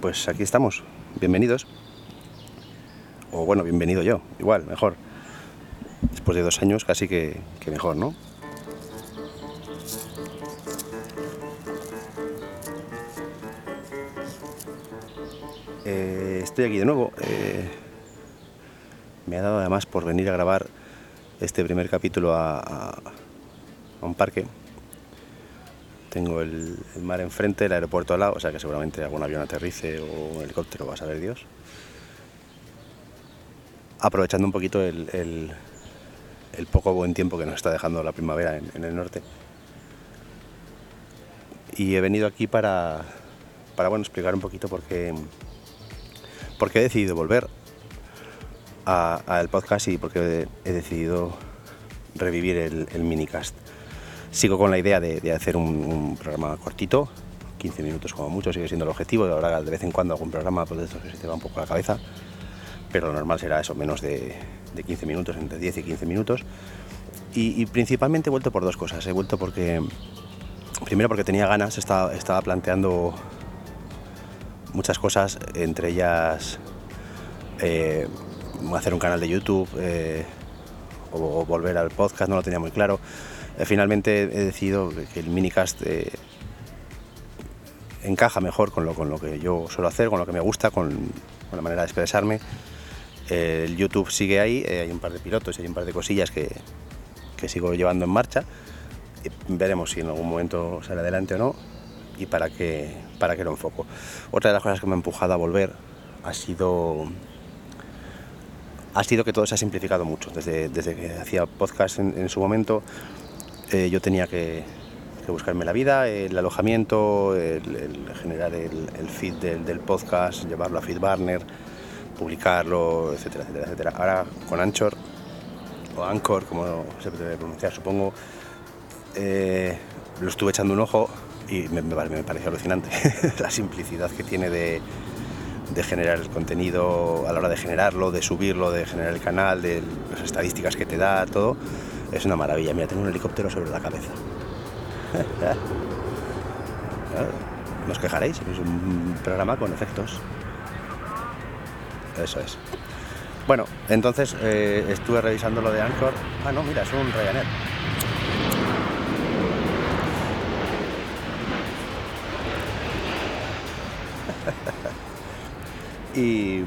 pues aquí estamos. Bienvenidos. O bueno, bienvenido yo. Igual, mejor. Después de dos años casi que, que mejor, ¿no? Eh, estoy aquí de nuevo. Eh, me ha dado además por venir a grabar este primer capítulo a, un parque. Tengo el, mar enfrente, el aeropuerto al lado, o sea que seguramente algún avión aterrice o un helicóptero, va a saber Dios. Aprovechando un poquito el, poco buen tiempo que nos está dejando la primavera en, el norte. Y he venido aquí para, bueno, explicar un poquito por qué, por he decidido volver al podcast y por qué he decidido revivir el minicast. Sigo con la idea de, hacer un, programa cortito, 15 minutos como mucho, sigue siendo el objetivo. Ahora de vez en cuando algún programa pues, de estos que se te va un poco la cabeza, pero lo normal será eso, menos de, de 15 minutos, entre 10 y 15 minutos. Y, principalmente he vuelto por dos cosas. He vuelto porque, primero porque tenía ganas, estaba, planteando muchas cosas, entre ellas eh, hacer un canal de YouTube eh, o volver al podcast, no lo tenía muy claro. Eh, finalmente he decidido que el minicast eh, encaja mejor con lo, con lo que yo suelo hacer, con lo que me gusta, con, la manera de expresarme. Eh, el YouTube sigue ahí, eh, hay un par de pilotos hay un par de cosillas que, que sigo llevando en marcha. Veremos si en algún momento sale adelante o no y para qué, para qué lo enfoco. Otra de las cosas que me ha empujado a volver ha sido ha sido que todo se ha simplificado mucho. Desde, desde que hacía podcast en, en su momento, eh, yo tenía que, buscarme la vida, el alojamiento, generar el, feed del, podcast, llevarlo a FeedBurner, publicarlo, etcétera, etcétera, etcétera. Ahora con Anchor, o Anchor, como se debe pronunciar, supongo, eh, lo estuve echando un ojo y me, pareció alucinante la simplicidad que tiene de generar el contenido a la hora de generarlo, de subirlo, de generar el canal, de las estadísticas que te da, todo. Es una maravilla. Mira, tengo un helicóptero sobre la cabeza. No os quejaréis, es un programa con efectos. Eso es. Bueno, entonces eh, estuve revisando lo de Anchor. Ah, no, mira, es un Ryanair. y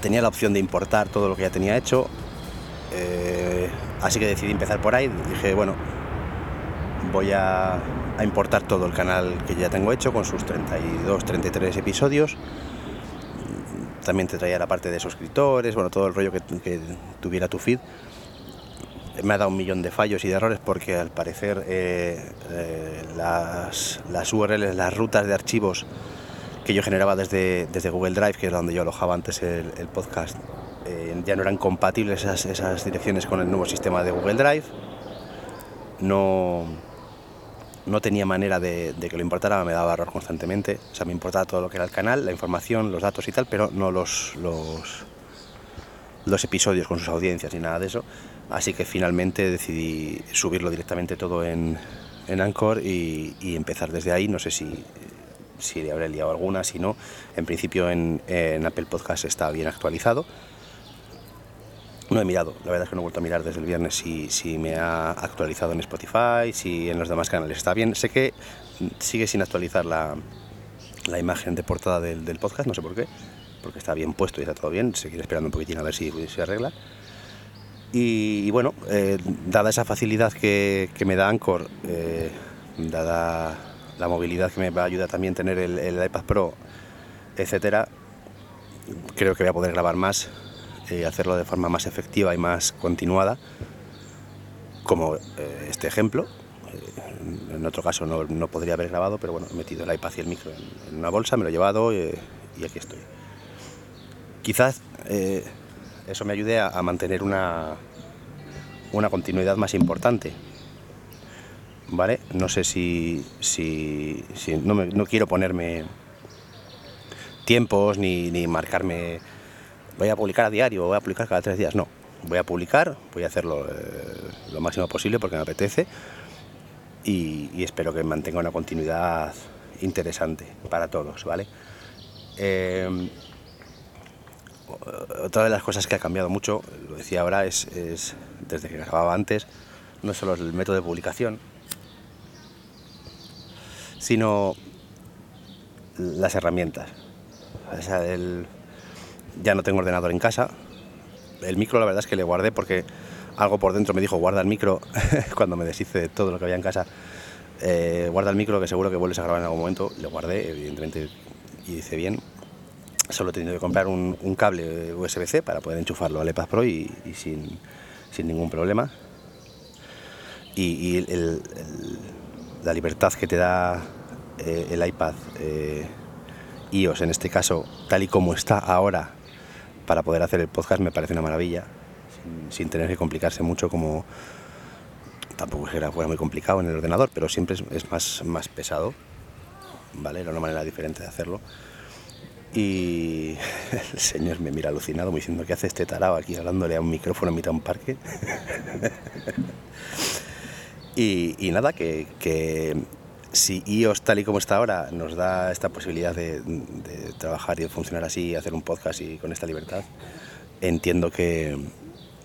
tenía la opción de importar todo lo que ya tenía hecho. Eh, así que decidí empezar por ahí. Dije, bueno, voy a, importar todo el canal que ya tengo hecho con sus 32, 33 episodios. También te traía la parte de suscriptores, bueno, todo el rollo que, tuviera tu feed. Me ha dado un millón de fallos y de errores porque al parecer eh, eh, las, URLs, las rutas de archivos que yo generaba desde, Google Drive, que era donde yo alojaba antes el podcast, eh, ya no eran compatibles esas, direcciones con el nuevo sistema de Google Drive. No, no tenía manera de, que lo importara, me daba error constantemente. O sea, me importaba todo lo que era el canal, la información, los datos y tal, pero no los, los, los episodios con sus audiencias ni nada de eso. Así que finalmente decidí subirlo directamente todo en, en Anchor y, y, empezar desde ahí. No sé si, si le habré liado alguna, si no. En principio en, en Apple Podcast está bien actualizado. No he mirado, la verdad es que no he vuelto a mirar desde el viernes si, si me ha actualizado en Spotify, si en los demás canales está bien. Sé que sigue sin actualizar la, la imagen de portada del, podcast, no sé por qué, porque está bien puesto y está todo bien. Seguiré esperando un poquitín a ver si se arregla. Y, y bueno, eh, dada esa facilidad que, que me da Anchor, eh, dada la movilidad que me va a ayudar también tener el, el iPad Pro, etcétera, creo que voy a poder grabar más eh, hacerlo de forma más efectiva y más continuada, como eh, este ejemplo. Eh, en otro caso no, no, podría haber grabado, pero bueno, he metido el iPad y el micro en, una bolsa, me lo he llevado y aquí estoy. Quizás eso me ayude a, a mantener una, una continuidad más importante. ¿Vale? No sé si, si, si no, me, no quiero ponerme tiempos ni, ni marcarme voy a publicar a diario, voy a publicar cada tres días. No, voy a publicar, voy a hacerlo eh, lo máximo posible porque me apetece y, espero que mantenga una continuidad interesante para todos, ¿vale? Eh, otra de las cosas que ha cambiado mucho, lo decía ahora, es, es desde que grababa antes, no solo el método de publicación, sino las herramientas. O sea, el, ya no tengo ordenador en casa. El micro la verdad es que le guardé porque algo por dentro me dijo guarda el micro cuando me deshice de todo lo que había en casa. Eh, guarda el micro que seguro que vuelves a grabar en algún momento. Le guardé, evidentemente, y hice bien. Solo he tenido que comprar un, cable USB-C para poder enchufarlo al iPad Pro y, sin, ningún problema. Y, la libertad que te da eh, el iPad eh, iOS, en este caso, tal y como está ahora, para poder hacer el podcast me parece una maravilla, sin, tener que complicarse mucho como tampoco era fuera muy complicado en el ordenador, pero siempre es, más, más pesado, ¿vale? Era una manera diferente de hacerlo. Y el señor me mira alucinado, me diciendo, ¿qué hace este tarado aquí hablándole a un micrófono en mitad de un parque? y, nada, que, si iOS tal y como está ahora nos da esta posibilidad de, trabajar y de funcionar así, hacer un podcast y con esta libertad, entiendo que,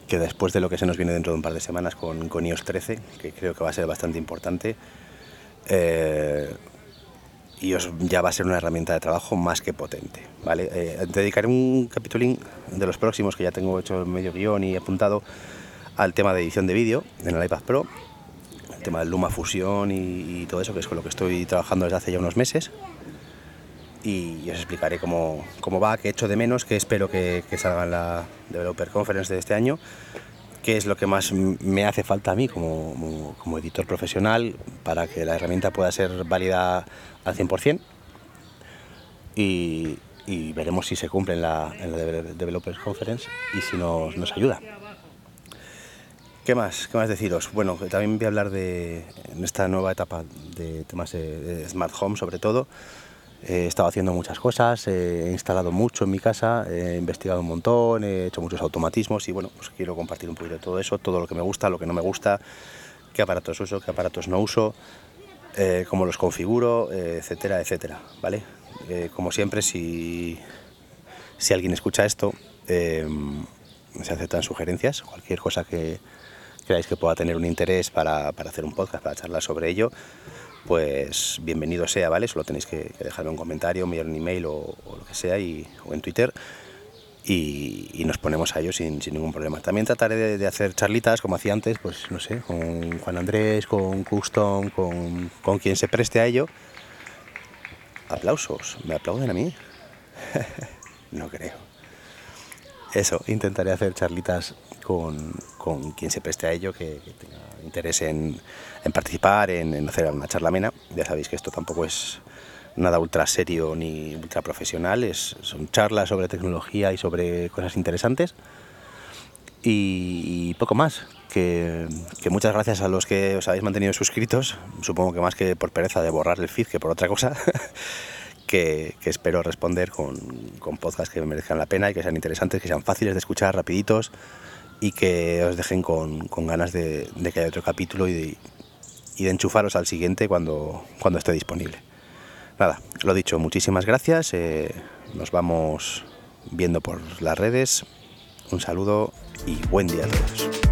después de lo que se nos viene dentro de un par de semanas con, con iOS 13, que creo que va a ser bastante importante, eh, iOS ya va a ser una herramienta de trabajo más que potente. ¿vale? Eh, dedicaré un capítulo de los próximos que ya tengo hecho medio guion y apuntado al tema de edición de vídeo en el iPad Pro tema del Luma Fusión y, todo eso, que es con lo que estoy trabajando desde hace ya unos meses. Y os explicaré cómo, cómo va, qué echo de menos, qué espero que, salga en la Developer Conference de este año, qué es lo que más me hace falta a mí como, como, editor profesional para que la herramienta pueda ser válida al 100%. Y, y veremos si se cumple en la, Developers Conference y si nos ayuda. ¿Qué más? ¿Qué más deciros? Bueno, también voy a hablar de esta nueva etapa de temas de, smart home, sobre todo. He estado haciendo muchas cosas, he instalado mucho en mi casa, he investigado un montón, he hecho muchos automatismos y bueno, pues quiero compartir un poquito de todo eso, todo lo que me gusta, lo que no me gusta, qué aparatos uso, qué aparatos no uso, eh, cómo los configuro, eh, etcétera, etcétera, ¿vale? Eh, como siempre, si, si alguien escucha esto, se aceptan sugerencias, cualquier cosa que, creáis que pueda tener un interés para, hacer un podcast, para charlar sobre ello, pues bienvenido sea, ¿vale? Solo tenéis que, dejarme un comentario, enviar un email o, lo que sea, y, o en Twitter. Y, nos ponemos a ello sin, ningún problema. También trataré de, hacer charlitas, como hacía antes, pues no sé, con Juan Andrés, con Custom, con, con quien se preste a ello. Aplausos, ¿me aplauden a mí? no creo. Eso, intentaré hacer charlitas con, quien se preste a ello, que, tenga interés en, participar, en, hacer una charla amena. Ya sabéis que esto tampoco es nada ultra serio ni ultra profesional, es, son charlas sobre tecnología y sobre cosas interesantes. Y, poco más, que, muchas gracias a los que os habéis mantenido suscritos, supongo que más que por pereza de borrar el feed que por otra cosa. Que, espero responder con, con podcasts que merezcan la pena y que sean interesantes, que sean fáciles de escuchar, rapiditos, y que os dejen con, ganas de, que haya otro capítulo y de, y de enchufaros al siguiente cuando, cuando esté disponible. Nada, lo dicho, muchísimas gracias. Eh, nos vamos viendo por las redes. Un saludo y buen día a todos.